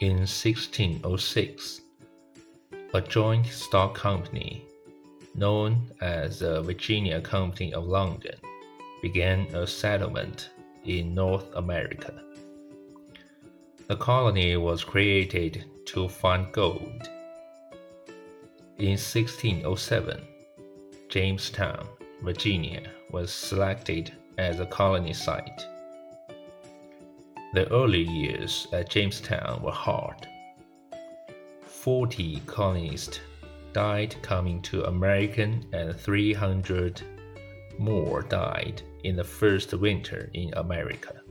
In 1606, a joint stock company known as the Virginia Company of London began a settlement in North America. The colony was created to find gold. In 1607, Jamestown, Virginia was selected as a colony site. The early years at Jamestown were hard. Forty colonists died coming to American and 300 more died in the first winter in America.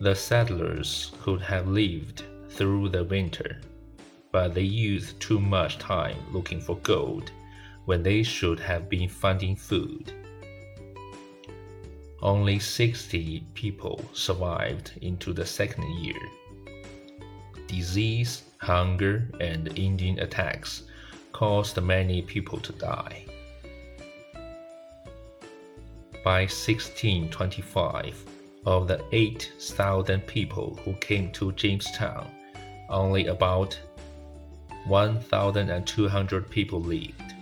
The settlers could have lived through the winter, but they used too much time looking for gold when they should have been finding food. Only 60 people survived into the second year. Disease, hunger, and Indian attacks caused many people to die. By 1625, of the 8,000 people who came to Jamestown, only about 1,200 people lived.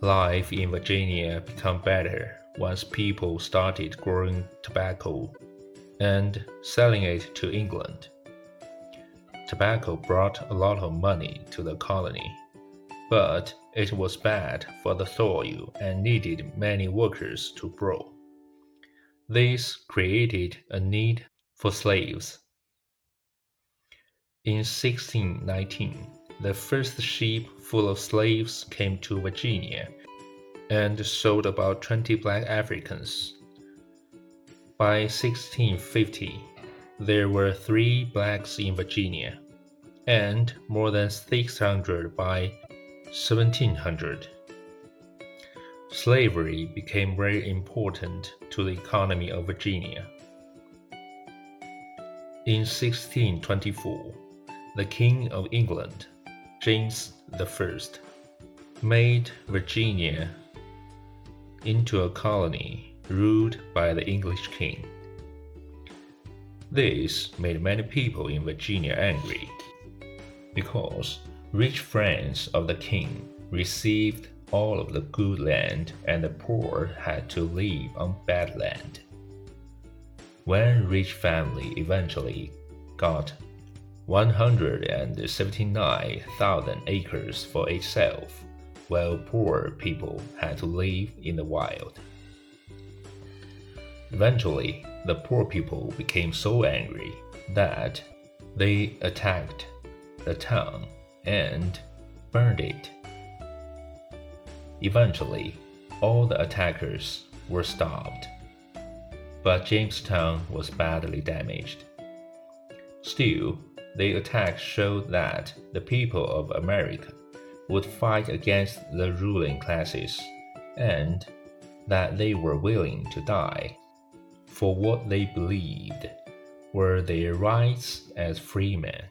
Life in Virginia became better once people started growing tobacco and selling it to England. Tobacco brought a lot of money to the colony, but it was bad for the soil and needed many workers to grow. This created a need for slaves. In 1619, the first ship full of slaves came to Virginia and sold about 20 black Africans. By 1650, there were three blacks in Virginia, and more than 600 by 1700. Slavery became very important to the economy of Virginia. In 1624, the King of England, James I, made Virginia into a colony ruled by the English king. This made many people in Virginia angry because rich friends of the king received all of the good land and the poor had to live on bad land. One rich family eventually got 179,000 acres for itself while poor people had to live in the wild. Eventually, the poor people became so angry that they attacked the town and burned it. Eventually, all the attackers were stopped, but Jamestown was badly damaged. Still, the attack showed that the people of America would fight against the ruling classes, and that they were willing to die for what they believed were their rights as free men.